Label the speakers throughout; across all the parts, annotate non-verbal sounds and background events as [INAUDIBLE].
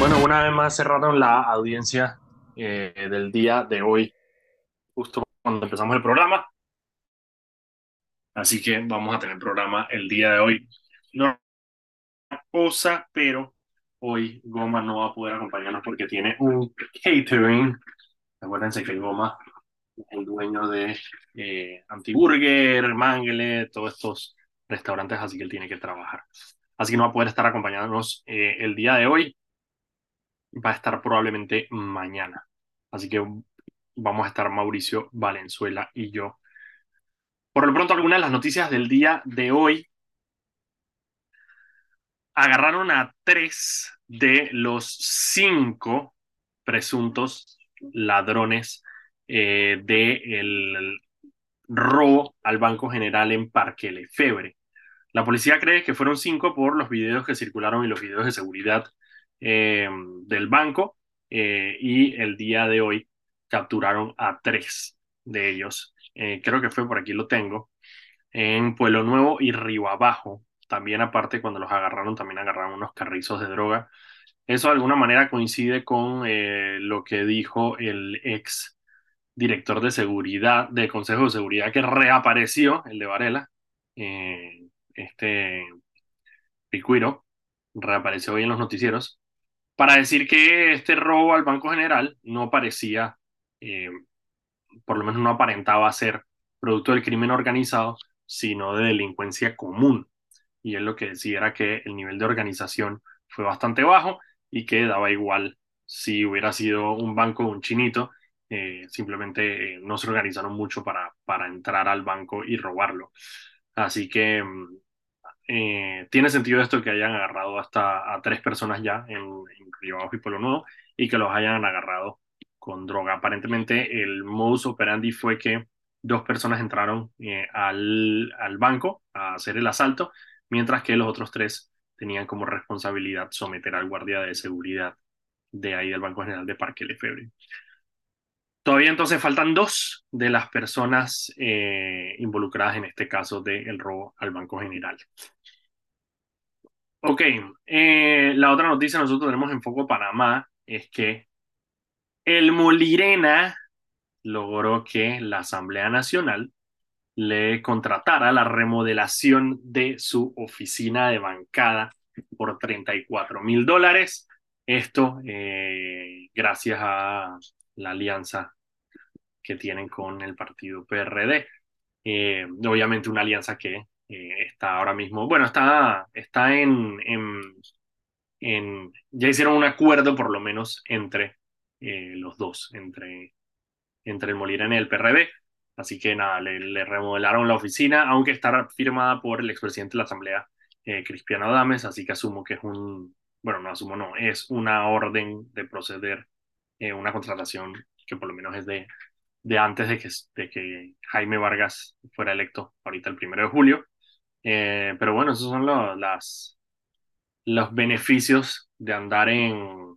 Speaker 1: Bueno, una vez más cerraron la audiencia eh, del día de hoy, justo cuando empezamos el programa. Así que vamos a tener programa el día de hoy. No cosa, pero hoy Goma no va a poder acompañarnos porque tiene un catering. Acuérdense que Goma es el dueño de eh, Antiburger, Mangle, todos estos restaurantes, así que él tiene que trabajar. Así que no va a poder estar acompañándonos eh, el día de hoy. Va a estar probablemente mañana. Así que vamos a estar Mauricio Valenzuela y yo. Por lo pronto, algunas de las noticias del día de hoy. Agarraron a tres de los cinco presuntos ladrones eh, del robo al Banco General en Parque Lefebre. La policía cree que fueron cinco por los videos que circularon y los videos de seguridad eh, del banco eh, y el día de hoy capturaron a tres de ellos. Eh, creo que fue por aquí lo tengo. En Pueblo Nuevo y Río Abajo. También aparte cuando los agarraron, también agarraron unos carrizos de droga. Eso de alguna manera coincide con lo que dijo el ex director de seguridad, del Consejo de Seguridad, que reapareció, el de Varela, este Picuiro, reapareció hoy en los noticieros, para decir que este robo al Banco General no parecía, eh, por lo menos no aparentaba ser producto del crimen organizado, sino de delincuencia común. Y él lo que decía era que el nivel de organización fue bastante bajo y que daba igual si hubiera sido un banco un chinito, eh, simplemente eh, no se organizaron mucho para, para entrar al banco y robarlo. Así que mm, eh, tiene sentido esto que hayan agarrado hasta a tres personas ya en, en Río Bajo y Pueblo Nuevo y que los hayan agarrado con droga. Aparentemente el modus operandi fue que dos personas entraron eh, al, al banco a hacer el asalto, mientras que los otros tres tenían como responsabilidad someter al guardia de seguridad de ahí del Banco General de Parque Lefebvre. Todavía entonces faltan dos de las personas eh, involucradas en este caso del robo al Banco General. Ok, eh, la otra noticia nosotros tenemos en Foco Panamá es que el Molirena logró que la Asamblea Nacional le contratara la remodelación de su oficina de bancada por 34 mil dólares. Esto eh, gracias a la alianza que tienen con el partido PRD. Eh, obviamente una alianza que eh, está ahora mismo, bueno, está, está en, en, ya hicieron un acuerdo por lo menos entre eh, los dos, entre, entre el Molirena y el PRD. Así que nada, le, remodelaron la oficina, aunque está firmada por el expresidente de la Asamblea, Cristiano Adames, así que asumo que es un, bueno, no asumo, no, es una orden de proceder eh, una contratación que por lo menos es de, de antes de que, de que Jaime Vargas fuera electo, ahorita el primero de julio. Eh, pero bueno, esos son los, las, los beneficios de andar en,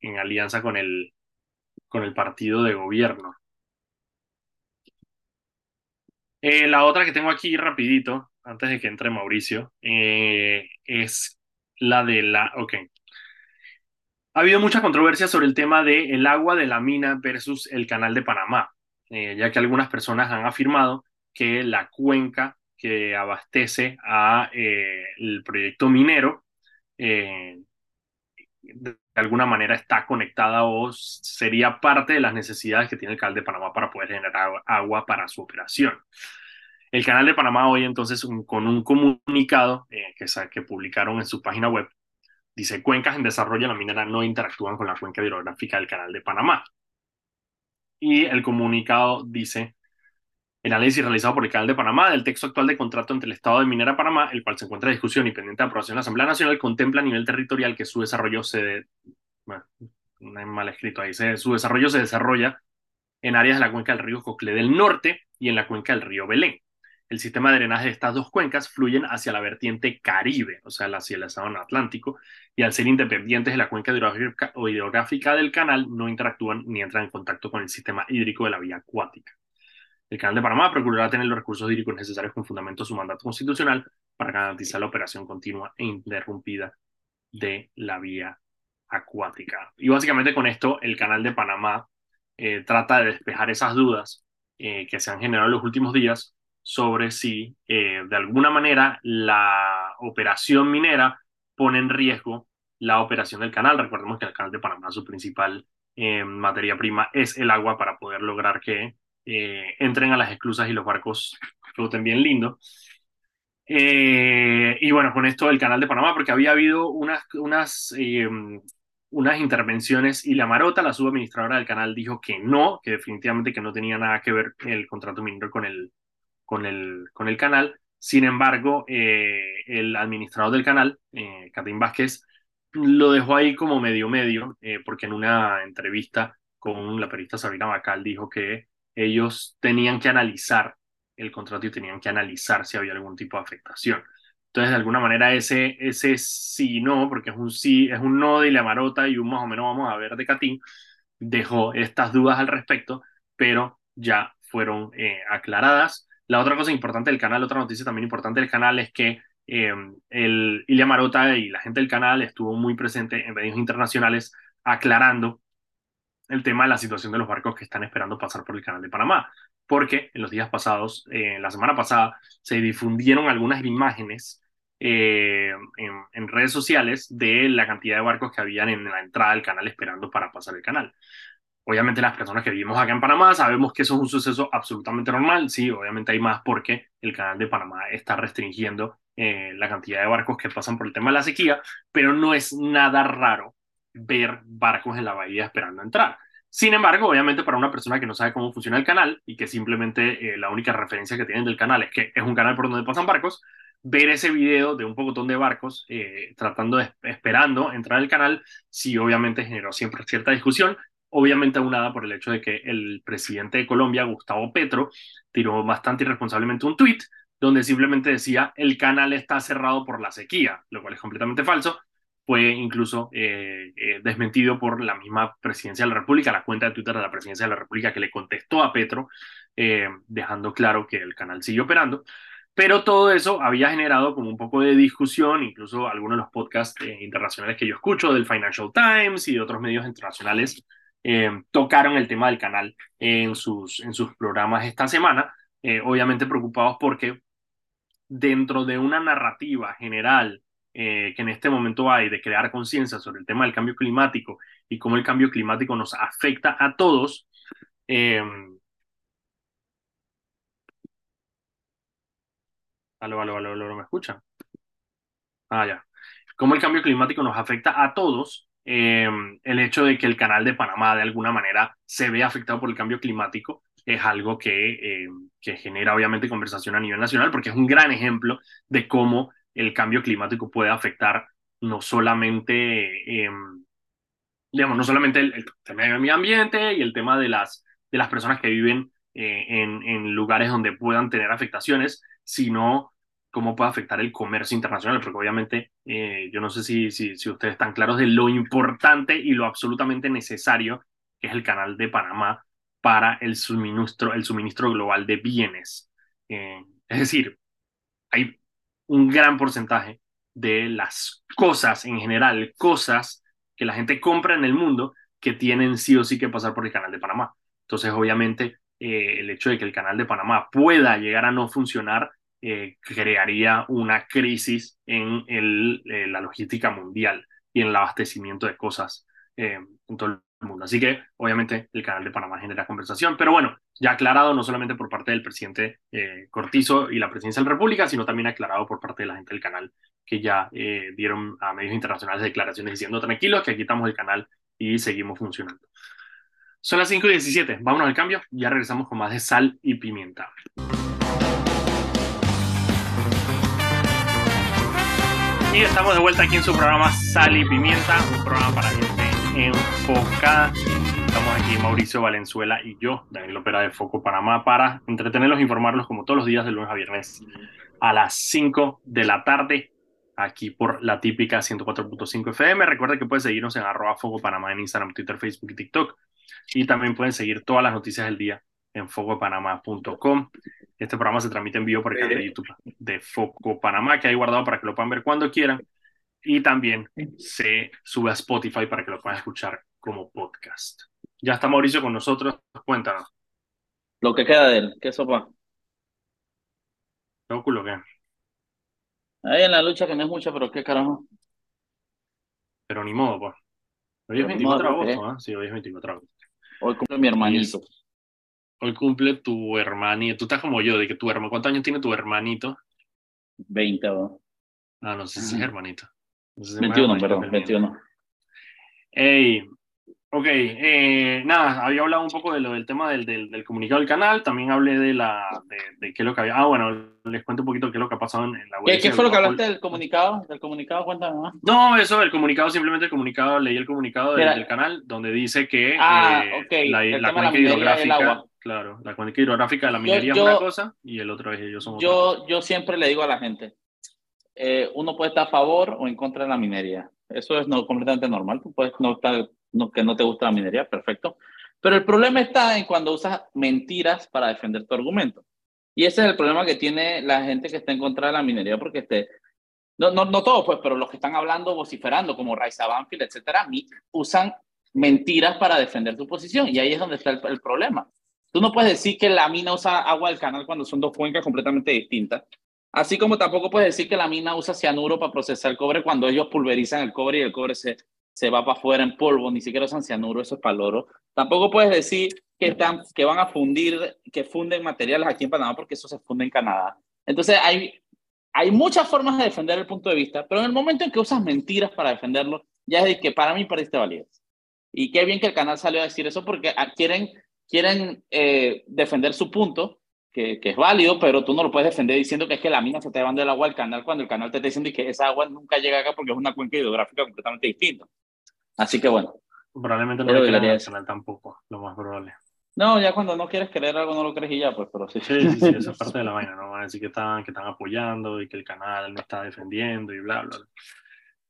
Speaker 1: en, alianza con el, con el partido de gobierno. Eh, la otra que tengo aquí rapidito, antes de que entre Mauricio, es la de la, ok, ha habido mucha controversia sobre el tema del el agua de la mina versus el canal de Panamá, eh, ya que algunas personas han afirmado que la cuenca que abastece a eh, el proyecto minero eh, de alguna manera está conectada o sería parte de las necesidades que tiene el canal de Panamá para poder generar agua para su operación. El canal de Panamá hoy entonces con un comunicado que, que publicaron en su página web Dice, cuencas en desarrollo la minera no interactúan con la cuenca hidrográfica del Canal de Panamá. Y el comunicado dice, el análisis realizado por el Canal de Panamá del texto actual de contrato entre el Estado de Minera Panamá, el cual se encuentra en discusión y pendiente de aprobación en la Asamblea Nacional, contempla a nivel territorial que su desarrollo se... Mal escrito ahí. su desarrollo se desarrolla en áreas de la cuenca del río Coclé del Norte y en la cuenca del río Belén el sistema de drenaje de estas dos cuencas fluyen hacia la vertiente caribe, o sea, hacia el océano Atlántico, y al ser independientes de la cuenca hidrográfica del canal, no interactúan ni entran en contacto con el sistema hídrico de la vía acuática. El Canal de Panamá procurará tener los recursos hídricos necesarios con fundamento de su mandato constitucional para garantizar la operación continua e interrumpida de la vía acuática. Y básicamente con esto el canal de Panamá eh, trata de despejar esas dudas eh, que se han generado en los últimos días sobre si eh, de alguna manera la operación minera pone en riesgo la operación del canal. Recordemos que el canal de Panamá, su principal materia prima es el agua para poder lograr que entren a las esclusas y los barcos floten bien lindo. y bueno, con esto el canal de Panamá, porque había habido unas, unas unas intervenciones y la Marota, la subadministradora del canal, dijo que no, que definitivamente que no tenía nada que ver el contrato minero con el, con el, con el canal. Sin embargo, eh, el administrador del canal, eh, Catín Vázquez, lo dejó ahí como medio medio, eh, porque en una entrevista con la periodista Sabrina Bacal dijo que ellos tenían que analizar el contrato y tenían que analizar si había algún tipo de afectación. Entonces, de alguna manera, ese, ese sí no, porque es un sí, es un no de la marota y un más o menos vamos a ver de Catín, dejó estas dudas al respecto, pero ya fueron eh, aclaradas. La otra cosa importante del canal, otra noticia también importante del canal es que eh, el Ilia Marota y la gente del canal estuvo muy presente en medios internacionales aclarando el tema de la situación de los barcos que están esperando pasar por el canal de Panamá porque en los días pasados, eh, la semana pasada, se difundieron algunas imágenes eh, en, redes sociales de la cantidad de barcos que habían en la entrada del canal esperando para pasar el canal. Obviamente las personas que vivimos acá en Panamá sabemos que eso es un suceso absolutamente normal, sí, obviamente hay más porque el canal de Panamá está restringiendo eh, la cantidad de barcos que pasan por el tema de la sequía, pero no es nada raro ver barcos en la bahía esperando entrar. Sin embargo, obviamente para una persona que no sabe cómo funciona el canal y que simplemente eh, la única referencia que tienen del canal es que es un canal por donde pasan barcos, ver ese video de un pocotón de barcos eh, tratando de, esperando entrar al canal, sí obviamente generó siempre cierta discusión, obviamente aunada por el hecho de que el presidente de Colombia, Gustavo Petro, tiró bastante irresponsablemente un tuit donde simplemente decía el canal está cerrado por la sequía, lo cual es completamente falso fue incluso eh, eh, desmentido por la misma presidencia de la República, la cuenta de Twitter de la presidencia de la República que le contestó a Petro, eh, dejando claro que el canal sigue operando. Pero todo eso había generado como un poco de discusión, incluso algunos de los podcasts internacionales que yo escucho, del Financial Times y de otros medios internacionales, tocaron el tema del canal en sus, en sus programas esta semana, obviamente preocupados porque dentro de una narrativa general eh, que en este momento hay de crear conciencia sobre el tema del cambio climático y cómo el cambio climático nos afecta a todos, eh, aló, aló, aló, aló, ¿me escuchan? Ah, ya. Cómo el cambio climático nos afecta a todos, eh, el hecho de que el canal de Panamá de alguna manera se ve afectado por el cambio climático es algo que, que genera obviamente conversación a nivel nacional porque es un gran ejemplo de cómo el cambio climático puede afectar no solamente, em, digamos, no solamente el, tema del medio ambiente y el tema de las, de las personas que viven eh, en, en, lugares donde puedan tener afectaciones, sino cómo puede afectar el comercio internacional, porque obviamente eh, yo no sé si, si, si, ustedes están claros de lo importante y lo absolutamente necesario que es el canal de Panamá para el suministro, el suministro global de bienes. Eh, es decir, hay un gran porcentaje de las cosas en general, cosas que la gente compra en el mundo que tienen sí o sí que pasar por el canal de Panamá. Entonces, obviamente, eh, el hecho de que el canal de Panamá pueda llegar a no funcionar eh, crearía una crisis en el, eh, la logística mundial y en el abastecimiento de cosas en todo el mundo. Así que, obviamente, el canal de Panamá genera conversación, pero bueno, ya aclarado no solamente por parte del presidente eh, Cortizo y la presidencia de la República, sino también aclarado por parte de la gente del canal que ya eh, dieron a medios internacionales declaraciones diciendo tranquilos que aquí estamos el canal y seguimos funcionando. Son las 5 y 17, vámonos al cambio, ya regresamos con más de sal y pimienta. Y estamos de vuelta aquí en su programa Sal y Pimienta, un programa para gente enfocada Estamos aquí Mauricio Valenzuela y yo, Daniel Opera de Foco Panamá, para entretenerlos e informarlos como todos los días de lunes a viernes a las 5 de la tarde, aquí por la típica 104.5 FM. Recuerda que pueden seguirnos en arroba Foco Panamá en Instagram, Twitter, Facebook y TikTok. Y también pueden seguir todas las noticias del día en focopanamá.com. Este programa se transmite en vivo por el canal de YouTube de Foco Panamá, que hay guardado para que lo puedan ver cuando quieran Y también se sube a Spotify para que lo puedan escuchar como podcast. Ya está Mauricio con nosotros. Cuéntanos.
Speaker 2: Lo que queda de él, ¿qué sopa?
Speaker 1: ¿Qué culo qué?
Speaker 2: Ahí en la lucha que no es mucha, pero qué carajo.
Speaker 1: Pero ni modo, pues. Hoy es 24 de agosto, ¿ah? Sí, hoy es 24 de agosto.
Speaker 2: Hoy cumple mi hermanito.
Speaker 1: Hoy cumple tu hermanito. Tú estás como yo, de que tu hermano. ¿Cuántos años tiene tu hermanito?
Speaker 2: 20, ¿no?
Speaker 1: Ah, no sé si es hermanito.
Speaker 2: 21, perdón, 21.
Speaker 1: Ey, Ok, eh, nada, había hablado un poco de lo del tema del, del, comunicado del canal, también hablé de la de, qué es lo que había. Ah, bueno, les cuento un poquito qué es lo que ha pasado en, la
Speaker 2: web. ¿Qué, fue lo que hablaste del comunicado? Del comunicado, cuéntame más.
Speaker 1: No, eso, el comunicado, simplemente el comunicado, leí el comunicado del, canal donde dice que ah, eh, la, la cuenca hidrográfica, claro, la cuenca hidrográfica de la minería es una cosa y el otro es ellos son
Speaker 2: yo, Yo siempre le digo a la gente, eh, uno puede estar a favor o en contra de la minería. Eso es no, completamente normal. Tú puedes no estar no, que no te gusta la minería, perfecto. Pero el problema está en cuando usas mentiras para defender tu argumento. Y ese es el problema que tiene la gente que está en contra de la minería, porque este, no, no, no todos, pues, pero los que están hablando, vociferando, como Raiza Banfield, etcétera, usan mentiras para defender tu posición. Y ahí es donde está el, el, problema. Tú no puedes decir que la mina usa agua del canal cuando son dos cuencas completamente distintas. Así como tampoco puedes decir que la mina usa cianuro para procesar cobre cuando ellos pulverizan el cobre y el cobre se, se va para afuera en polvo, ni siquiera usan cianuro, eso es para oro. Tampoco puedes decir que, están, que van a fundir, que funden materiales aquí en Panamá porque eso se funde en Canadá. Entonces hay, hay muchas formas de defender el punto de vista, pero en el momento en que usas mentiras para defenderlo, ya es de que para mí perdiste validez. Y qué bien que el canal salió a decir eso porque quieren, quieren eh, defender su punto, que, que, es válido, pero tú no lo puedes defender diciendo que es que la mina se está llevando el agua al canal cuando el canal te está diciendo que esa agua nunca llega acá porque es una cuenca hidrográfica completamente distinta. Así que bueno.
Speaker 1: Probablemente no lo creas canal tampoco, lo más probable.
Speaker 2: No, ya cuando no quieres creer algo no lo crees y ya, pues, pero sí.
Speaker 1: Sí, sí, sí, esa es [LAUGHS] parte de la vaina, ¿no? Van a decir que están, que están apoyando y que el canal no está defendiendo y bla, bla, bla.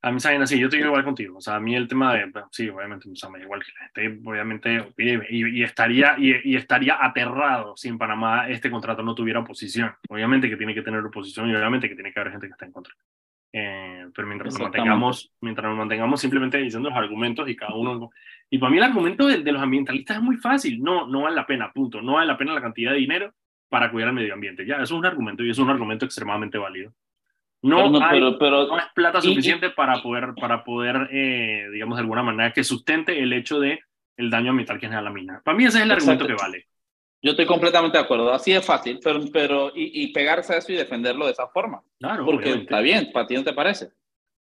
Speaker 1: A mí, saben así, yo estoy igual contigo. O sea, a mí el tema de, sí, obviamente, o sea, me da igual que la gente, obviamente, y, y estaría, y, y, estaría aterrado si en Panamá este contrato no tuviera oposición. Obviamente que tiene que tener oposición y obviamente que tiene que haber gente que está en contra. Eh, pero mientras nos, mantengamos, mientras nos mantengamos simplemente diciendo los argumentos y cada uno... Y para mí el argumento de, los ambientalistas es muy fácil. No, no vale la pena, punto. No vale la pena la cantidad de dinero para cuidar el medio ambiente. Ya, eso es un argumento y es un argumento extremadamente válido. No, pero, pero, no es plata suficiente para poder, para poder eh, digamos, de alguna manera que sustente el hecho de el daño ambiental que genera la mina. Para mí ese es el argumento que vale.
Speaker 2: Yo estoy completamente de acuerdo. Así es fácil, pero, pero y, y, pegarse a eso y defenderlo de esa forma. Claro, Porque está bien, para ti no te parece.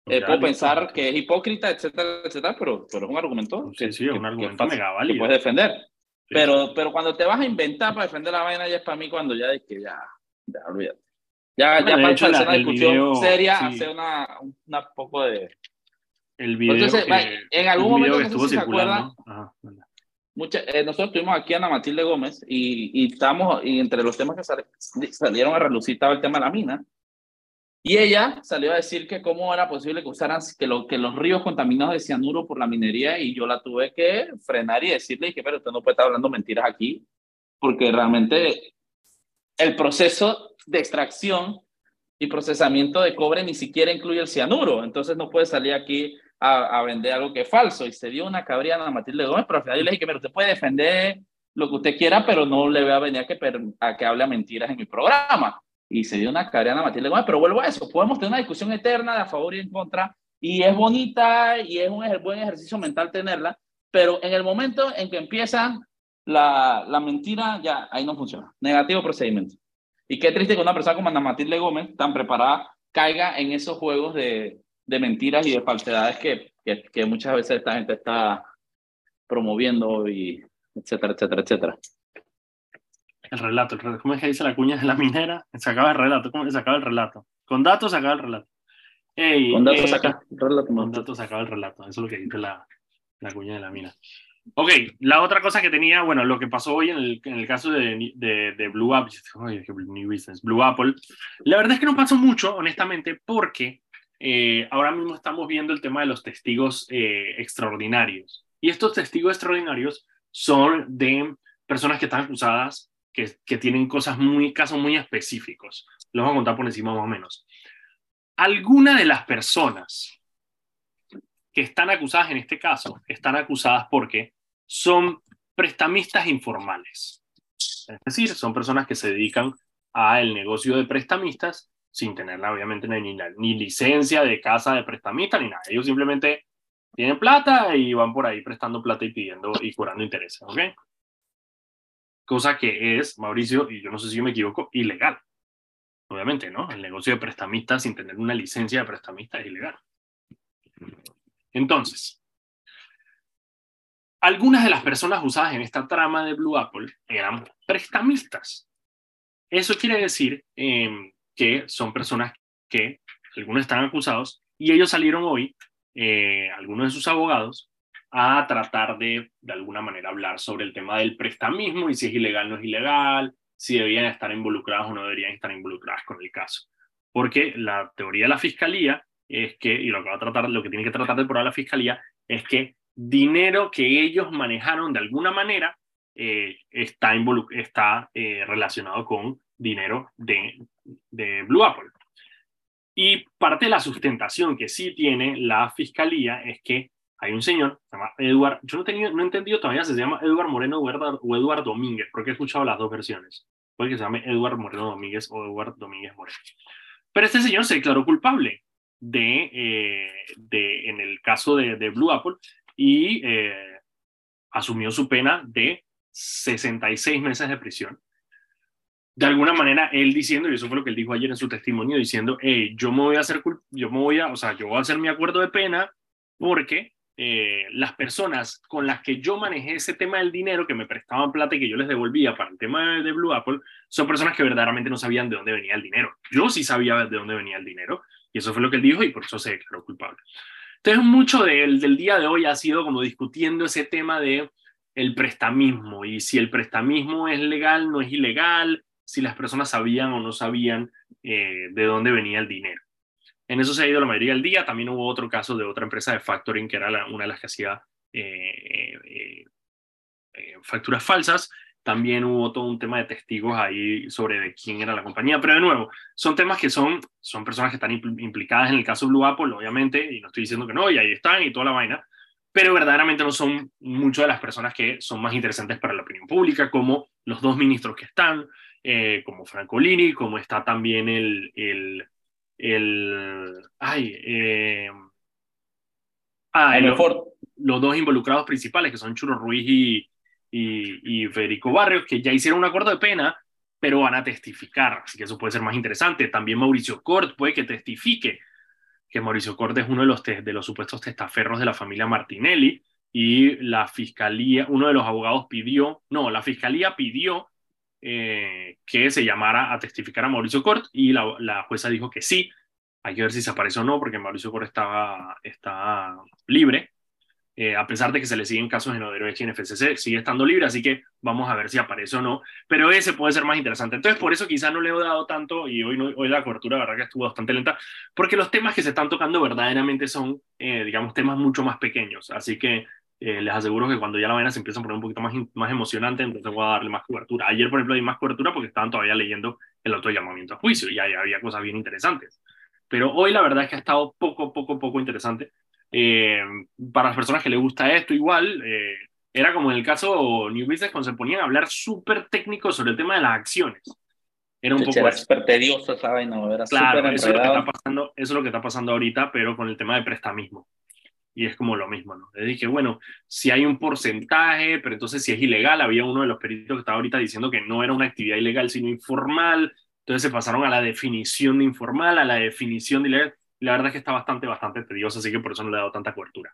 Speaker 2: Eh, puedo pensar que es hipócrita, etcétera, etcétera, pero, pero es un argumento.
Speaker 1: Sí, sí, es un argumento
Speaker 2: que, mega válido. Que puedes defender. pero, pero cuando te vas a inventar para defender la vaina, ya es para mí cuando ya es que ya, ya olvídate. Ya, ya para hacer una discusión seria, hacer una, una poco de.
Speaker 1: El video. Entonces, que,
Speaker 2: en algún momento, no sé si se. Ajá, eh, nosotros tuvimos aquí Ana Matilde Gómez y, y, estamos, y entre los temas que salieron a relucir estaba el tema de la mina. Y ella salió a decir que cómo era posible que usaran que, lo, que los ríos contaminados de cianuro por la minería y yo la tuve que frenar y decirle que pero usted no puede estar hablando mentiras aquí porque realmente el proceso de extracción y procesamiento de cobre ni siquiera incluye el cianuro, entonces no puede salir aquí a, vender algo que es falso. Y se dio una cabriana a Matilde Gómez, pero al final yo le dije que pero usted puede defender lo que usted quiera, pero no le voy a venir a que, a que hable a mentiras en mi programa. Y se dio una cabriana a Matilde Gómez, pero vuelvo a eso, podemos tener una discusión eterna de a favor y en contra, y es bonita y es un buen ejercicio mental tenerla, pero en el momento en que empieza la, la mentira, ya ahí no funciona. Negativo procedimiento. Y qué triste que una persona como Ana Matilde Gómez, tan preparada, caiga en esos juegos de, de mentiras y de falsedades que, que, muchas veces esta gente está promoviendo y etcétera, etcétera, etcétera.
Speaker 1: El relato, ¿cómo es que dice la cuña de la minera? Se acaba el relato, ¿cómo se acaba el relato? Con datos se acaba el relato.
Speaker 2: con datos se acaba
Speaker 1: el relato. Con datos se acaba el relato, eso es lo que dice la, la cuña de la mina. Ok, la otra cosa que tenía, bueno, lo que pasó hoy en el, caso de, Blue Apple, Blue Apple, la verdad es que no pasó mucho, honestamente, porque eh, ahora mismo estamos viendo el tema de los testigos eh, extraordinarios. Y estos testigos extraordinarios son de personas que están acusadas, que, que tienen cosas muy, casos muy específicos. Los voy a contar por encima más o menos. Alguna de las personas que están acusadas en este caso, están acusadas porque son prestamistas informales. Es decir, son personas que se dedican al negocio de prestamistas sin tenerla, obviamente, ni, ni licencia de casa de prestamista ni nada. Ellos simplemente tienen plata y van por ahí prestando plata y pidiendo y curando intereses, ¿ok? Cosa que es, Mauricio, y yo no sé si me equivoco, ilegal. Obviamente, ¿no? El negocio de prestamista sin tener una licencia de prestamista es ilegal. Entonces, algunas de las personas usadas en esta trama de Blue Apple eran prestamistas. Eso quiere decir em, que son personas que algunos están acusados y ellos salieron hoy, eh, algunos de sus abogados, a tratar de, de alguna manera, hablar sobre el tema del prestamismo y si es ilegal o no es ilegal, si debían estar involucrados o no deberían estar involucradas con el caso. Porque la teoría de la fiscalía es que, y lo que va a tratar, lo que tiene que tratar de probar la fiscalía, es que dinero que ellos manejaron de alguna manera eh, está, está eh, relacionado con dinero de, de Blue Apple. Y parte de la sustentación que sí tiene la fiscalía es que hay un señor, se llama Edward, yo no, tenía, no he entendido todavía si se llama Edward Moreno o Edward Domínguez, porque he escuchado las dos versiones. Puede que se llame Edward Moreno Domínguez o Edward Domínguez Moreno. Pero este señor se declaró culpable de, eh, de en el caso de, de Blue Apple, y eh, asumió su pena de 66 meses de prisión. De alguna manera, él diciendo, y eso fue lo que él dijo ayer en su testimonio, diciendo, hey, yo me voy a hacer, yo me voy a, o sea, yo voy a hacer mi acuerdo de pena porque eh, las personas con las que yo manejé ese tema del dinero, que me prestaban plata y que yo les devolvía para el tema de Blue Apple, son personas que verdaderamente no sabían de dónde venía el dinero. Yo sí sabía de dónde venía el dinero, y eso fue lo que él dijo, y por eso se declaró culpable. Entonces, mucho del, día de hoy ha sido como discutiendo ese tema de el prestamismo y si el prestamismo es legal, no es ilegal, si las personas sabían o no sabían eh, de dónde venía el dinero. En eso se ha ido la mayoría del día. También hubo otro caso de otra empresa de factoring que era una de las que hacía eh, eh, facturas falsas también hubo todo un tema de testigos ahí sobre de quién era la compañía, pero de nuevo, son temas que son, son personas que están implicadas en el caso Blue Apple, obviamente, y no estoy diciendo que no, y ahí están y toda la vaina, pero verdaderamente no son muchas de las personas que son más interesantes para la opinión pública, como los dos ministros que están, eh, como Francolini, como está también el, el, el ay, eh, ah, los dos involucrados principales, que son Churo Ruiz y, y, Federico Barrios, que ya hicieron un acuerdo de pena, pero van a testificar, así que eso puede ser más interesante. También Mauricio Cort puede que testifique, que Mauricio Cort es uno de los, de los supuestos testaferros de la familia Martinelli, y la fiscalía, uno de los abogados pidió, no, la fiscalía pidió eh, que se llamara a testificar a Mauricio Cort, y la, la, jueza dijo que sí. Hay que ver si se aparece o no, porque Mauricio Cort estaba, está libre, eh, a pesar de que se le siguen casos en Odebrecht y en FCC, sigue estando libre, así que vamos a ver si aparece o no, pero ese puede ser más interesante. Entonces, por eso quizás no le he dado tanto, y hoy, hoy la cobertura, la verdad que estuvo bastante lenta, porque los temas que se están tocando verdaderamente son, eh, digamos, temas mucho más pequeños, así que eh, les aseguro que cuando ya la vaina se empieza a poner un poquito más, más emocionante, entonces voy a darle más cobertura. Ayer, por ejemplo, di más cobertura porque estaban todavía leyendo el otro llamamiento a juicio y ahí había cosas bien interesantes. Pero hoy la verdad es que ha estado poco, poco, poco interesante. Eh, para las personas que les gusta esto, igual, eh, era como en el caso New Business cuando se ponían a hablar súper técnico sobre el tema de las acciones.
Speaker 2: Era un poco. Era súper tedioso esa vaina, era
Speaker 1: claro, eso es, lo que está pasando, eso es lo que está pasando ahorita, pero con el tema de prestamismo. Y es como lo mismo, ¿no? Le dije, bueno, si hay un porcentaje, pero entonces si es ilegal, había uno de los peritos que estaba ahorita diciendo que no era una actividad ilegal, sino informal. Entonces se pasaron a la definición de informal, a la definición de ilegal la verdad es que está bastante, bastante tedioso, así que por eso no le he dado tanta cobertura.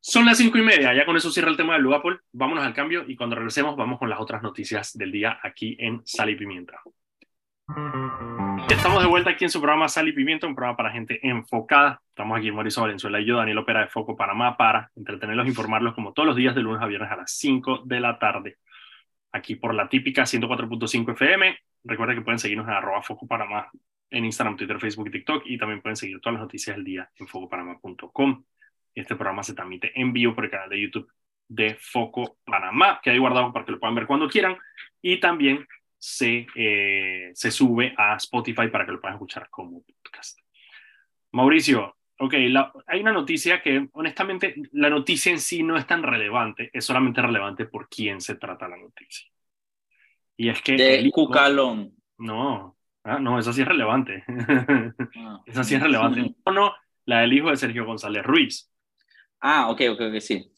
Speaker 1: Son las cinco y media, ya con eso cierra el tema de Blue Apple. Vámonos al cambio y cuando regresemos vamos con las otras noticias del día aquí en Sal y Pimienta. Estamos de vuelta aquí en su programa Sal y Pimienta, un programa para gente enfocada. Estamos aquí Mauricio Valenzuela y yo, Daniel Opera de Foco Panamá, para entretenerlos e informarlos como todos los días de lunes a viernes a las 5 de la tarde. Aquí por la típica 104.5 FM. Recuerda que pueden seguirnos en arroba Foco Panamá en Instagram, Twitter, Facebook y TikTok. Y también pueden seguir todas las noticias del día en focopanamá.com. Este programa se transmite en vivo por el canal de YouTube de Foco Panamá, que hay guardado para que lo puedan ver cuando quieran. Y también se, eh, se sube a Spotify para que lo puedan escuchar como podcast. Mauricio, ok, la, hay una noticia que honestamente la noticia en sí no es tan relevante, es solamente relevante por quién se trata la noticia. Y es que...
Speaker 2: De Cucalón.
Speaker 1: No, ah, no, esa sí es relevante. Ah. [LAUGHS] esa sí es relevante. No, no, la del hijo de Sergio González Ruiz.
Speaker 2: Ah, ok, ok, ok, sí.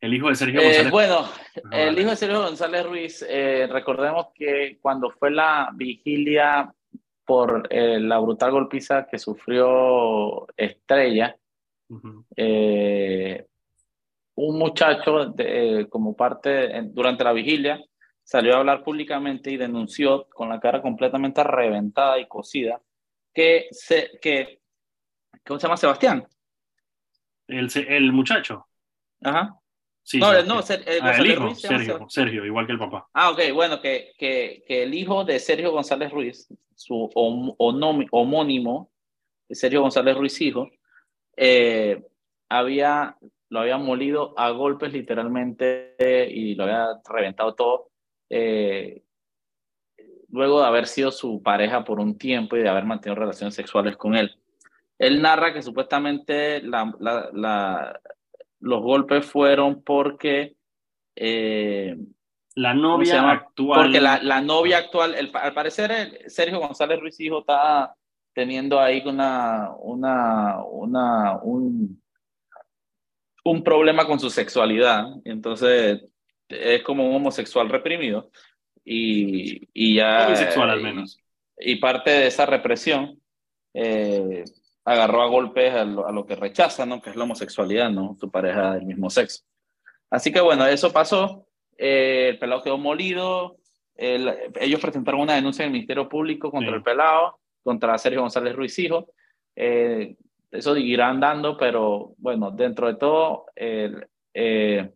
Speaker 1: El hijo de Sergio
Speaker 2: eh,
Speaker 1: González
Speaker 2: Bueno, el hijo de Sergio González Ruiz, eh, recordemos que cuando fue la vigilia por eh, la brutal golpiza que sufrió Estrella, un muchacho como parte, durante la vigilia, salió a hablar públicamente y denunció con la cara completamente reventada y cocida que, se, que ¿cómo se llama Sebastián?
Speaker 1: El, el muchacho.
Speaker 2: Ajá. Sí, no, no, eh,
Speaker 1: ah, el hijo, Sergio, Sergio, igual que el papá.
Speaker 2: Ah, ok, bueno, que, que, que el hijo de Sergio González Ruiz, su homónimo, Sergio González Ruiz hijo, eh, había, lo había molido a golpes literalmente y lo había reventado todo. Eh, luego de haber sido su pareja por un tiempo y de haber mantenido relaciones sexuales con él. Él narra que supuestamente la, la, los golpes fueron porque... Eh,
Speaker 1: la novia actual.
Speaker 2: Porque la, la novia actual, al parecer Sergio González Ruiz Hijo está teniendo ahí una, una, una, un, un problema con su sexualidad. Entonces es como un homosexual reprimido. Y, y ya.
Speaker 1: Bisexual al menos.
Speaker 2: Y, parte de esa represión eh, agarró a golpes a lo, que rechaza, ¿no? Que es la homosexualidad, ¿no? Tu pareja del mismo sexo. Así que bueno, eso pasó. Eh, el pelado quedó molido. ellos presentaron una denuncia en el Ministerio Público contra el pelado, contra Sergio González Ruiz Hijo. Eh, eso seguirá andando, pero bueno, dentro de todo, el, eh,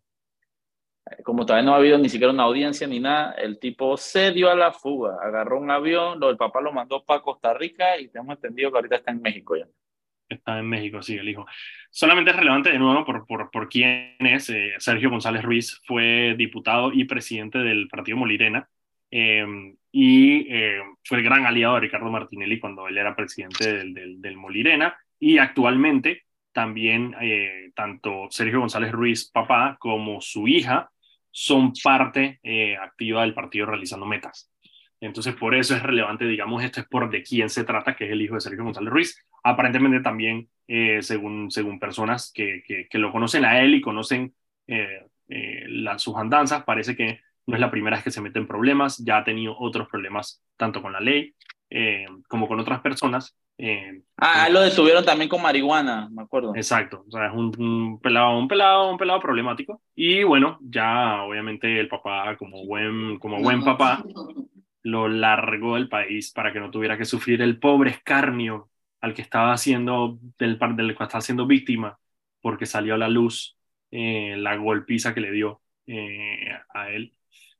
Speaker 2: como todavía no ha habido ni siquiera una audiencia ni nada, el tipo se dio a la fuga, agarró un avión, lo, el papá lo mandó para Costa Rica y tenemos entendido que ahorita está en México ya.
Speaker 1: Está en México, sí, el hijo. Solamente es relevante de nuevo por, por, por quién es. Eh, Sergio González Ruiz fue diputado y presidente del partido Molirena em, y eh, fue el gran aliado de Ricardo Martinelli cuando él era presidente del, del, del Molirena y actualmente también eh, tanto Sergio González Ruiz, papá, como su hija son parte eh, activa del partido realizando metas. Entonces, por eso es relevante, digamos, esto es por de quién se trata, que es el hijo de Sergio González Ruiz. Aparentemente también, eh, según, según personas que, que, lo conocen a él y conocen eh, sus andanzas, parece que no es la primera vez que se mete en problemas, ya ha tenido otros problemas tanto con la ley como con otras personas.
Speaker 2: Eh, ah, lo detuvieron también con marihuana, me acuerdo.
Speaker 1: Exacto, o sea, es un, pelado, un pelado, un pelado problemático. Y bueno, ya obviamente el papá, como buen, como buen papá, lo largó del país para que no tuviera que sufrir el pobre escarnio al que estaba haciendo, del, del que estaba siendo víctima, porque salió a la luz eh, la golpiza que le dio eh, a él.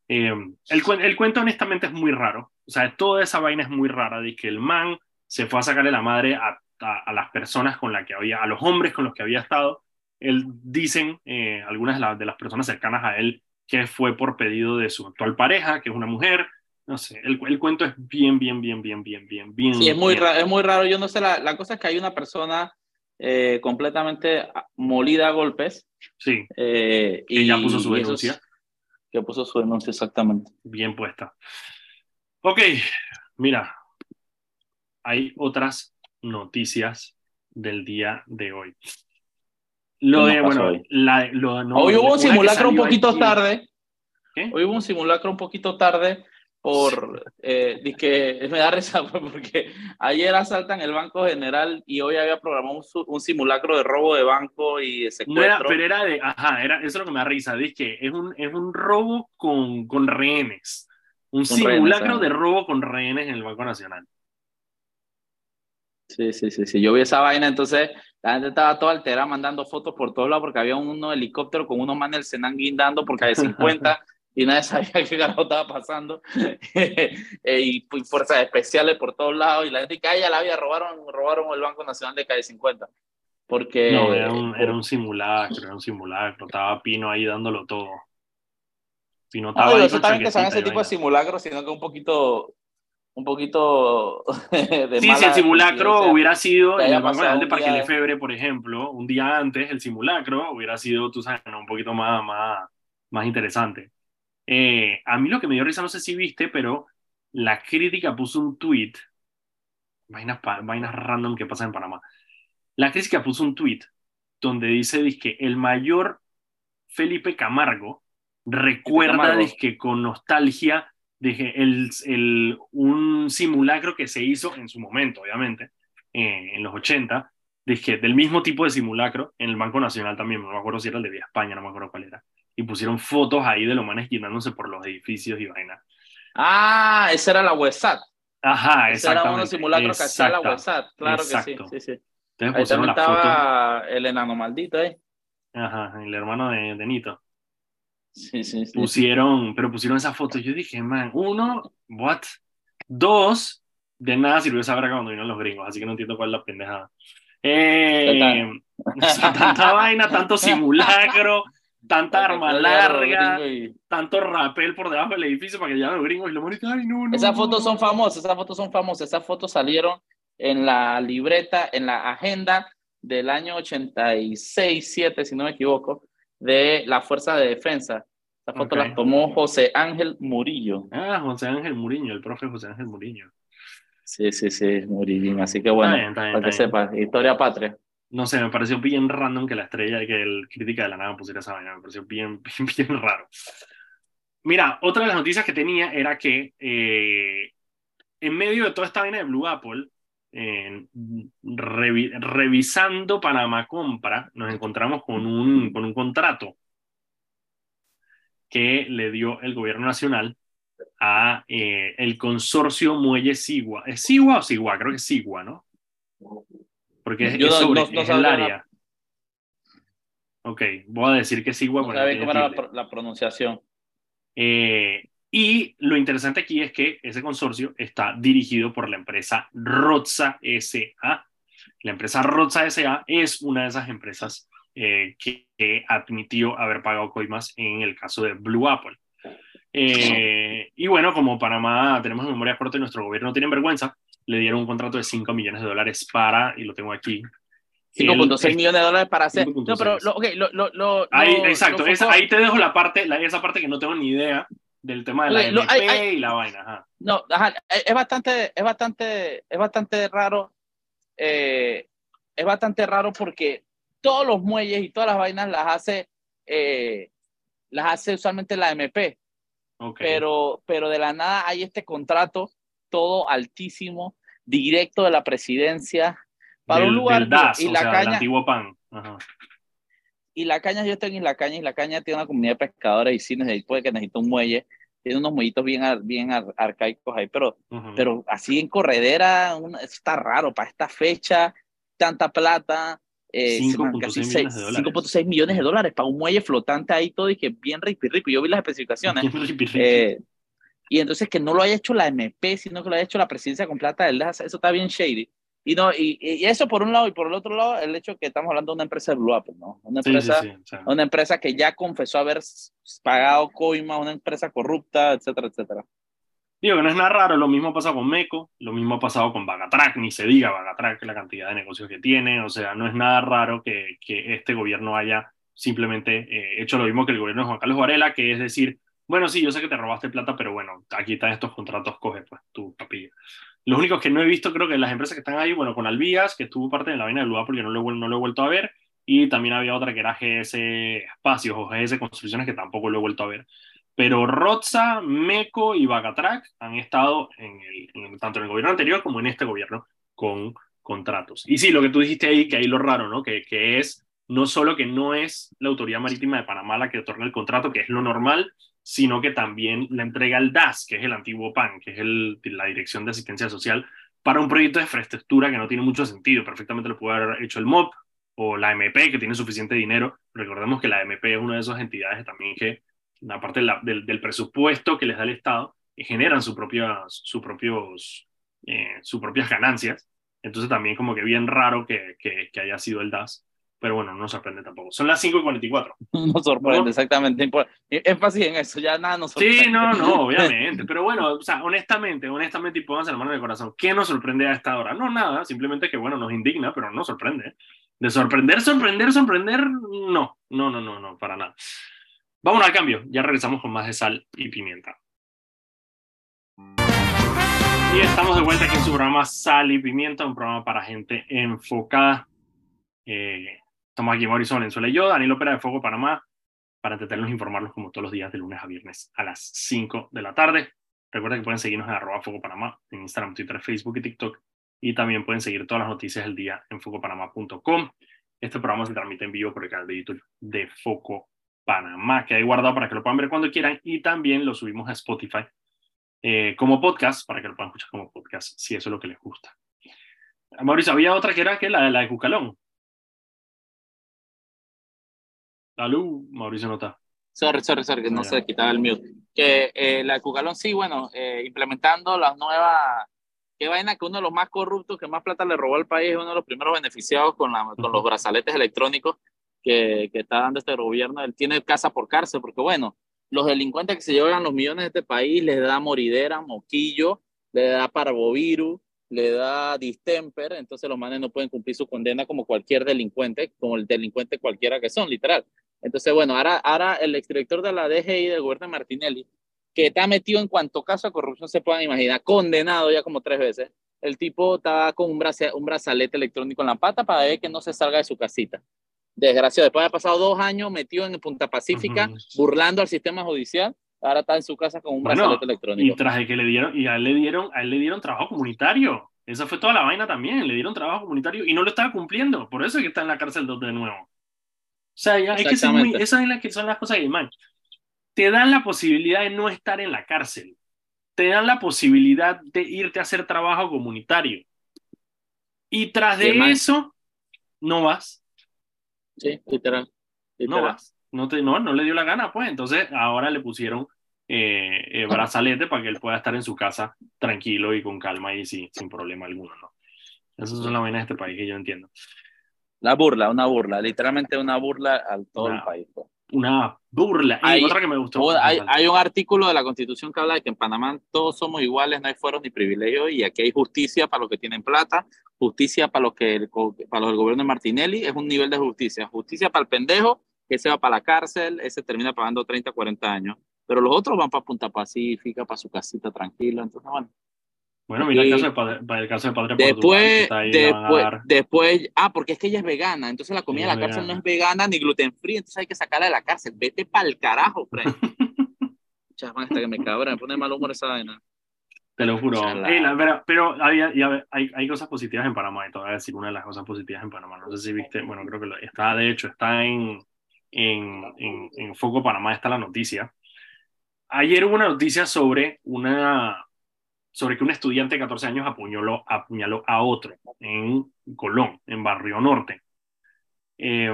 Speaker 1: el, el cuento honestamente es muy raro, o sea, toda esa vaina es muy rara, de que el man se fue a sacarle la madre a, a, las personas con las que había, a los hombres con los que había estado. Él dicen, eh, algunas de, las de, las personas cercanas a él, que fue por pedido de su actual pareja, que es una mujer. No sé, el, el cuento es bien, bien, bien, bien, bien, bien, bien.
Speaker 2: Sí, es muy, Raro, es muy raro. Yo no sé, la, la cosa es que hay una persona eh, completamente molida a golpes.
Speaker 1: Sí.
Speaker 2: Eh,
Speaker 1: y ya puso su denuncia.
Speaker 2: que puso su denuncia, exactamente.
Speaker 1: Bien puesta. Ok, mira, hay otras noticias del día de hoy.
Speaker 2: Lo de, bueno, la, lo, no, hoy hubo un simulacro un poquito tarde. ¿Qué? Hoy hubo un simulacro un poquito tarde por, eh, que [LAUGHS] me da risa porque ayer asaltan el Banco General y hoy había programado un, simulacro de robo de banco y de secuestro.
Speaker 1: era, pero era de, ajá, era, eso es lo que me da risa, dice que es un, es un robo con, con rehenes, un simulacro de robo con rehenes en el Banco Nacional.
Speaker 2: Sí, sí, sí, sí. Yo vi esa vaina, entonces la gente estaba toda alterada mandando fotos por todos lados porque había uno helicóptero con unos manes del Senan guindando porque hay 50 [LAUGHS] y nadie sabía qué carajo estaba pasando. [LAUGHS] Eh, y fuerzas especiales por todos lados y la gente que ya la había robaron, robaron el Banco Nacional de Calle 50. Porque,
Speaker 1: no, era un, era un simulacro, era un simulacro. Estaba Pino ahí dándolo todo.
Speaker 2: Pino estaba no, ahí eso también que son ese tipo de simulacros, sino que un poquito un poquito [LAUGHS] de
Speaker 1: Sí, si el simulacro hubiera sido en el Banco de Parque Lefebvre, por ejemplo, un día antes, el simulacro hubiera sido, tú sabes, un poquito más, más, más interesante. Eh, a mí lo que me dio risa, no sé si viste, pero la crítica puso un tweet, vainas, vainas random que pasan en Panamá. La crítica puso un tweet donde dice que el mayor Felipe Camargo recuerda
Speaker 2: Camargo.
Speaker 1: dizque, con nostalgia dije, el, el, un simulacro que se hizo en su momento, obviamente, eh, en los 80, dije, del mismo tipo de simulacro en el Banco Nacional también, no me acuerdo si era el de Vía España, no me acuerdo cuál era, y pusieron fotos ahí de los manes guindándose por los edificios y vaina.
Speaker 2: Ah, esa era la WhatsApp.
Speaker 1: Ajá,
Speaker 2: Ese era
Speaker 1: exactamente.
Speaker 2: uno simulacro que hacía la. WhatsApp. Claro
Speaker 1: Exacto.
Speaker 2: que sí. sí, sí.
Speaker 1: Entonces
Speaker 2: Ahí también
Speaker 1: foto,
Speaker 2: estaba el enano maldito, ¿eh?
Speaker 1: ajá, el hermano de, de Nito.
Speaker 2: Sí, sí, sí.
Speaker 1: pusieron, pero pusieron esa foto. Yo dije, man, uno, what? Dos, de nada sirvió esa verga cuando vinieron los gringos, así que no entiendo cuál es la pendejada. Eh, [LAUGHS] o sea, tanta vaina, tanto [LAUGHS] simulacro, tanta arma larga,
Speaker 2: y-
Speaker 1: tanto rapel por debajo del edificio para que llegaran los gringos y los monitos, ay, no, no.
Speaker 2: Esas fotos
Speaker 1: no".
Speaker 2: son famosas, esas fotos son famosas. Esas fotos salieron en la libreta, en la agenda del año 86, 7, si no me equivoco, de la Fuerza de Defensa. Esas fotos
Speaker 1: Ok.
Speaker 2: las tomó José Ángel Murillo.
Speaker 1: Ah, José Ángel Muriño, el profe José Ángel Muriño.
Speaker 2: Sí, sí, sí, Murillo. Así que bueno,
Speaker 1: Está bien, está bien,
Speaker 2: para que sepas, historia patria.
Speaker 1: No sé, me pareció bien random que la estrella, que el crítica de la nada pusiera esa vaina, me pareció bien, [LAUGHS] bien, bien raro. Mira, otra de las noticias que tenía era que eh, en medio de toda esta vaina de Blue Apple, eh, revi- revisando Panamá Compra, nos encontramos con un, con un contrato que le dio el gobierno nacional a eh, el consorcio Muelle Sigua. ¿Es Sigua o Sigua? Creo que es Sigua, ¿no? Porque es,
Speaker 2: Yo
Speaker 1: es sobre,
Speaker 2: no- no
Speaker 1: es el área. Ok, voy a decir que es Sigua
Speaker 2: No
Speaker 1: tiene
Speaker 2: cómo era la, la pronunciación.
Speaker 1: Eh, y lo interesante aquí es que ese consorcio está dirigido por la empresa Rotsa SA. La empresa Rotsa SA es una de esas empresas eh, que, que admitió haber pagado coimas en el caso de Blue Apple. Eh, y bueno, como Panamá tenemos memoria corta y nuestro gobierno tiene vergüenza, le dieron un contrato de 5 millones de dólares para, y lo tengo aquí. el-
Speaker 2: 5.6 millones de dólares para hacer.
Speaker 1: 5.6.
Speaker 2: No, pero, lo, ok, lo, lo,
Speaker 1: Ahí, exacto, esa- ahí te dejo la parte, la- esa parte que no tengo ni idea del tema de la
Speaker 2: lo-
Speaker 1: MP
Speaker 2: hay- hay-
Speaker 1: y la vaina. Ajá.
Speaker 2: No, ajá, es bastante, es bastante, es bastante raro. eh, es bastante raro porque todos los muelles y todas las vainas las hace, eh, las hace usualmente la MP, pero, pero de la nada hay este contrato todo altísimo, directo de la presidencia para
Speaker 1: del,
Speaker 2: un lugar
Speaker 1: del DAS,
Speaker 2: y
Speaker 1: o
Speaker 2: la
Speaker 1: sea,
Speaker 2: caña
Speaker 1: antiguo PAN. Ajá.
Speaker 2: Y la caña yo estoy en la caña y la caña tiene una comunidad de pescadores y cines de puede que necesita un muelle tiene unos muellitos bien bien ar- arcaicos ahí pero
Speaker 1: Ujú.
Speaker 2: pero así en corredera, una- eso está raro para esta fecha, tanta plata. Eh,
Speaker 1: 5.6
Speaker 2: casi
Speaker 1: millones
Speaker 2: seis-
Speaker 1: de dólares.
Speaker 2: 5.6 millones de dólares para un muelle flotante ahí todo y que bien ripi ripi. Yo vi las especificaciones. Eh, y entonces que no lo haya hecho la MP, sino que lo haya hecho la presidencia con plata del DAS, eso está bien shady. Y, no, y, y eso por un lado, y por el otro lado, el hecho que estamos hablando de una empresa de Blue Apple, ¿no? Una
Speaker 1: Sí, sí,
Speaker 2: empresa,
Speaker 1: sí, o sea,
Speaker 2: una empresa que ya confesó haber pagado coima, una empresa corrupta, etcétera, etcétera.
Speaker 1: Digo que no es nada raro, lo mismo ha pasado con Meco, lo mismo ha pasado con Bagatrack, ni se diga Bagatrack, la cantidad de negocios que tiene, o sea, no es nada raro que, que este gobierno haya simplemente eh, hecho lo mismo que el gobierno de Juan Carlos Varela, que es decir, bueno, sí, yo sé que te robaste plata, pero bueno, aquí están estos contratos, coge pues tu papilla. Los únicos que no he visto, creo que las empresas que están ahí, bueno, con Alvías, que estuvo parte de la vaina de Blue porque no lo, no lo he vuelto a ver, y también había otra que era GS Espacios o GS Construcciones, que tampoco lo he vuelto a ver. Pero Rotsa, Meco y Bagatrack han estado en- tanto en el gobierno anterior como en este gobierno con contratos. Y sí, lo que tú dijiste ahí, que ahí lo raro, ¿no? Que, que es no solo que no es la Autoridad Marítima de Panamá la que otorga el contrato, que es lo normal, sino que también la entrega el DAS, que es el antiguo PAN, que es la Dirección de Asistencia Social, para un proyecto de infraestructura que no tiene mucho sentido. Perfectamente lo puede haber hecho el MOP o la MP, que tiene suficiente dinero. Recordemos que la MP es una de esas entidades también que, aparte del, presupuesto que les da el Estado, generan su propia, su propios, eh, sus propias ganancias. Entonces también como que bien raro que, que, que haya sido el DAS. Pero bueno, no sorprende tampoco. Son las 5 y 44. [LAUGHS]
Speaker 2: No sorprende, ¿No? exactamente. Énfasis en eso, ya nada nos sorprende.
Speaker 1: Sí, no, no, [LAUGHS] obviamente. Pero bueno, o sea, honestamente, honestamente, y pónganse la mano en el corazón, ¿qué nos sorprende a esta hora? No, nada, simplemente que, bueno, nos indigna, pero no sorprende. De sorprender, sorprender, sorprender, no, no, no, no, no, para nada. Vamos al cambio, ya regresamos con más de sal y pimienta. Y estamos de vuelta aquí en su programa Sal y Pimienta, un programa para gente enfocada. Eh, estamos aquí Mauricio Valenzuela y yo, Daniel Opera de Fuego Panamá, para entretenerlos e informarlos como todos los días de lunes a viernes a las 5 de la tarde. Recuerden que pueden seguirnos en arroba Fuego Panamá, en Instagram, Twitter, Facebook y TikTok. Y también pueden seguir todas las noticias del día en focopanamá.com. Este programa se transmite en vivo por el canal de YouTube de Foco Panamá, que hay guardado para que lo puedan ver cuando quieran. Y también lo subimos a Spotify eh, como podcast, para que lo puedan escuchar como podcast, si eso es lo que les gusta. Mauricio, había otra que era que la, la de. Salud, Mauricio no está.
Speaker 2: Sorry, sorry, sorry, que no se quitaba el mute. Que eh, la Cucalón sí, bueno, eh, implementando las nuevas qué vaina que uno de los más corruptos que más plata le robó al país es uno de los primeros beneficiados con, la, con los brazaletes electrónicos que, que, está dando este gobierno. Él tiene casa por cárcel, porque bueno, los delincuentes que se llevan los millones de este país les da moridera, moquillo, le da parvovirus, le da distemper, entonces los manes no pueden cumplir su condena como cualquier delincuente, como el delincuente cualquiera que son, literal. Entonces, bueno, ahora, ahora el exdirector de la DGI del gobierno Martinelli, que está metido en cuanto caso de corrupción se puedan imaginar, condenado ya como tres veces, el tipo está con un, un brazalete electrónico en la pata para ver que no se salga de su casita desgraciado. Después de pasado dos años metido en Punta Pacífica, burlando al sistema judicial, ahora está en su casa con un brazalete electrónico.
Speaker 1: Y tras de que le dieron, y a él le dieron, a él le dieron trabajo comunitario. Esa fue toda la vaina también. Le dieron trabajo comunitario y no lo estaba cumpliendo. Por eso es que está en la cárcel de nuevo. O sea, que ser muy, esas son las, que son las cosas que, man, te dan la posibilidad de no estar en la cárcel. Te dan la posibilidad de irte a hacer trabajo comunitario. Y tras de eso, no vas.
Speaker 2: Sí, literal.
Speaker 1: No vas. No, te, no, no le dio la gana, pues. Entonces, ahora le pusieron eh, eh, brazalete para que él pueda estar en su casa tranquilo y con calma y sin, sin problema alguno, ¿no? Esas son las vainas de este país que yo entiendo.
Speaker 2: La burla, una burla, literalmente una burla al todo el país. Pues.
Speaker 1: Una burla. Hay, otra que me gustó.
Speaker 2: Hay, hay, un artículo de la Constitución que habla de que en Panamá todos somos iguales, no hay fueros ni privilegios, y aquí hay justicia para los que tienen plata, justicia para los que para los del gobierno de Martinelli, es un nivel de justicia. Justicia para el pendejo, que se va para la cárcel, ese termina pagando 30, 40 años. Pero los otros van para Punta Pacífica, para su casita tranquila. Entonces, bueno,
Speaker 1: bueno, mira el caso, de padre, el caso de Padre
Speaker 2: después, después, después, ah, porque es que ella es vegana, entonces la comida de la cárcel no es vegana ni gluten free, entonces hay que sacarla de la cárcel. Vete para el carajo, Fred. [LAUGHS] Chaval, hasta que me cabra, me pone mal humor esa vaina.
Speaker 1: Te lo juro. Hey, la, pero, pero había, hay, hay, cosas positivas en Panamá, y te voy a decir una de las cosas positivas en Panamá. No sé si viste, bueno, creo que lo, está, de hecho, está en, en, en, en Foco Panamá, está la noticia. Ayer hubo una noticia sobre una sobre que un estudiante de 14 años apuñaló, apuñaló a otro en Colón, en Barrio Norte. Eh,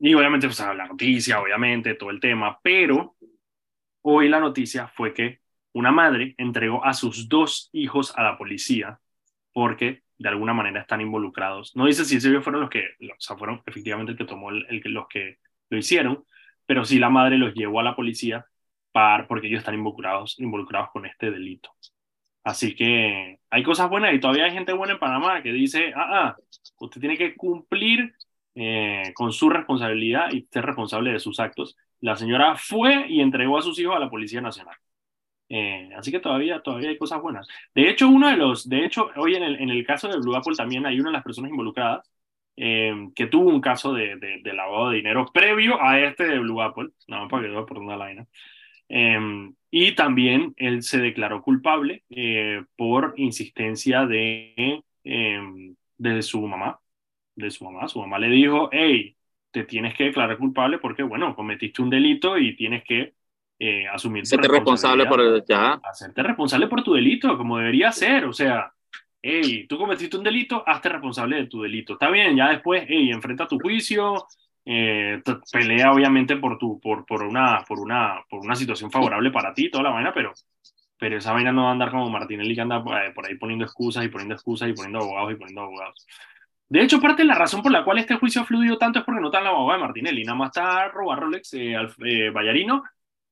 Speaker 1: y obviamente, pues, la noticia, obviamente, todo el tema, pero hoy la noticia fue que una madre entregó a sus dos hijos a la policía porque de alguna manera están involucrados. No dice si ellos fueron los que, o sea, fueron efectivamente el que tomó el, el, los que lo hicieron, pero sí la madre los llevó a la policía para, porque ellos están involucrados, involucrados con este delito. Así que hay cosas buenas y todavía hay gente buena en Panamá que dice, ah, ah usted tiene que cumplir eh, con su responsabilidad y ser responsable de sus actos. La señora fue y entregó a sus hijos a la Policía Nacional. Eh, así que todavía, todavía hay cosas buenas. De hecho, uno de los, de hecho, hoy en el, en el caso de Blue Apple también hay una de las personas involucradas eh, que tuvo un caso de, de, lavado de dinero previo a este de Blue Apple, no, para que por una vaina. Eh, y también él se declaró culpable eh, por insistencia de, eh, de su mamá. De su mamá. Su mamá le dijo, hey, te tienes que declarar culpable porque, bueno, cometiste un delito y tienes que eh, asumir
Speaker 2: Hacerte responsable por el, ya.
Speaker 1: Hacerte responsable por tu delito, como debería ser. O sea, hey, tú cometiste un delito, hazte responsable de tu delito. Está bien, ya después, hey, enfrenta tu juicio, eh, pelea obviamente por, tu, por, por, una, por, una, por una situación favorable para ti, toda la vaina, pero, pero esa vaina no va a andar como Martinelli que anda eh, por ahí poniendo excusas y poniendo excusas y poniendo abogados y poniendo abogados. De hecho, parte de la razón por la cual este juicio ha fluido tanto es porque no está en la abogada de Martinelli, nada más está Roba Rolex, eh, eh, Vallarino,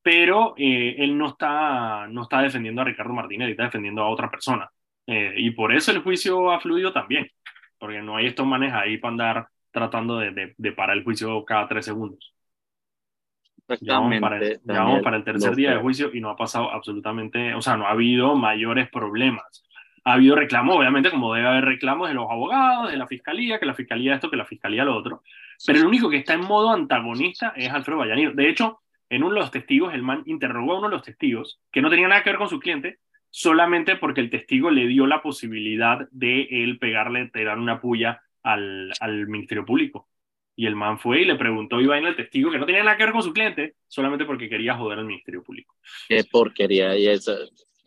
Speaker 1: pero eh, él no está, no está defendiendo a Ricardo Martinelli, está defendiendo a otra persona. y por eso el juicio ha fluido también, porque no hay estos manes ahí para andar tratando de, de, parar el juicio cada tres segundos. Ya vamos, para el, para el tercer día de juicio y no ha pasado absolutamente, o sea, no ha habido mayores problemas ha habido reclamos, obviamente, como debe haber reclamos de los abogados, de la fiscalía, que la fiscalía esto, que la fiscalía lo otro. Pero el único que está en modo antagonista es Alfredo Vallaniro. De hecho, en uno de los testigos, el man interrogó a uno de los testigos, que no tenía nada que ver con su cliente, solamente porque el testigo le dio la posibilidad de él pegarle, dar una puya al, al Ministerio Público. Y el man fue y le preguntó Iván al testigo que no tenía nada que ver con su cliente, solamente porque quería joder al Ministerio Público.
Speaker 2: Qué porquería. Y eso,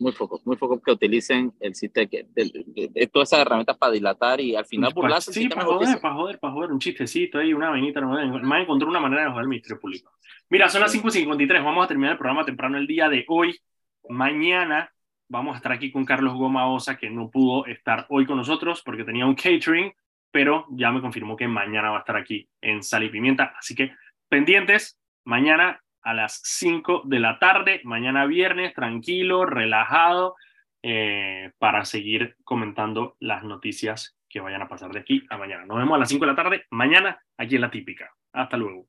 Speaker 2: muy pocos, muy pocos que utilicen el sitio de, de, todas esas herramientas para dilatar y al final burlarse.
Speaker 1: Sí, para joder, para joder, para joder, un chistecito ahí, una venita, más encontró una manera de joder el Ministerio Público. Mira, son las 5.53, vamos a terminar el programa temprano el día de hoy. Mañana vamos a estar aquí con Carlos Goma Osa, que no pudo estar hoy con nosotros porque tenía un catering, pero ya me confirmó que mañana va a estar aquí en Sal y Pimienta. Así que pendientes, mañana a las 5 de la tarde, mañana viernes, tranquilo, relajado, eh, para seguir comentando las noticias que vayan a pasar de aquí a mañana. Nos vemos a las 5 de la tarde, mañana, aquí en la típica. Hasta luego.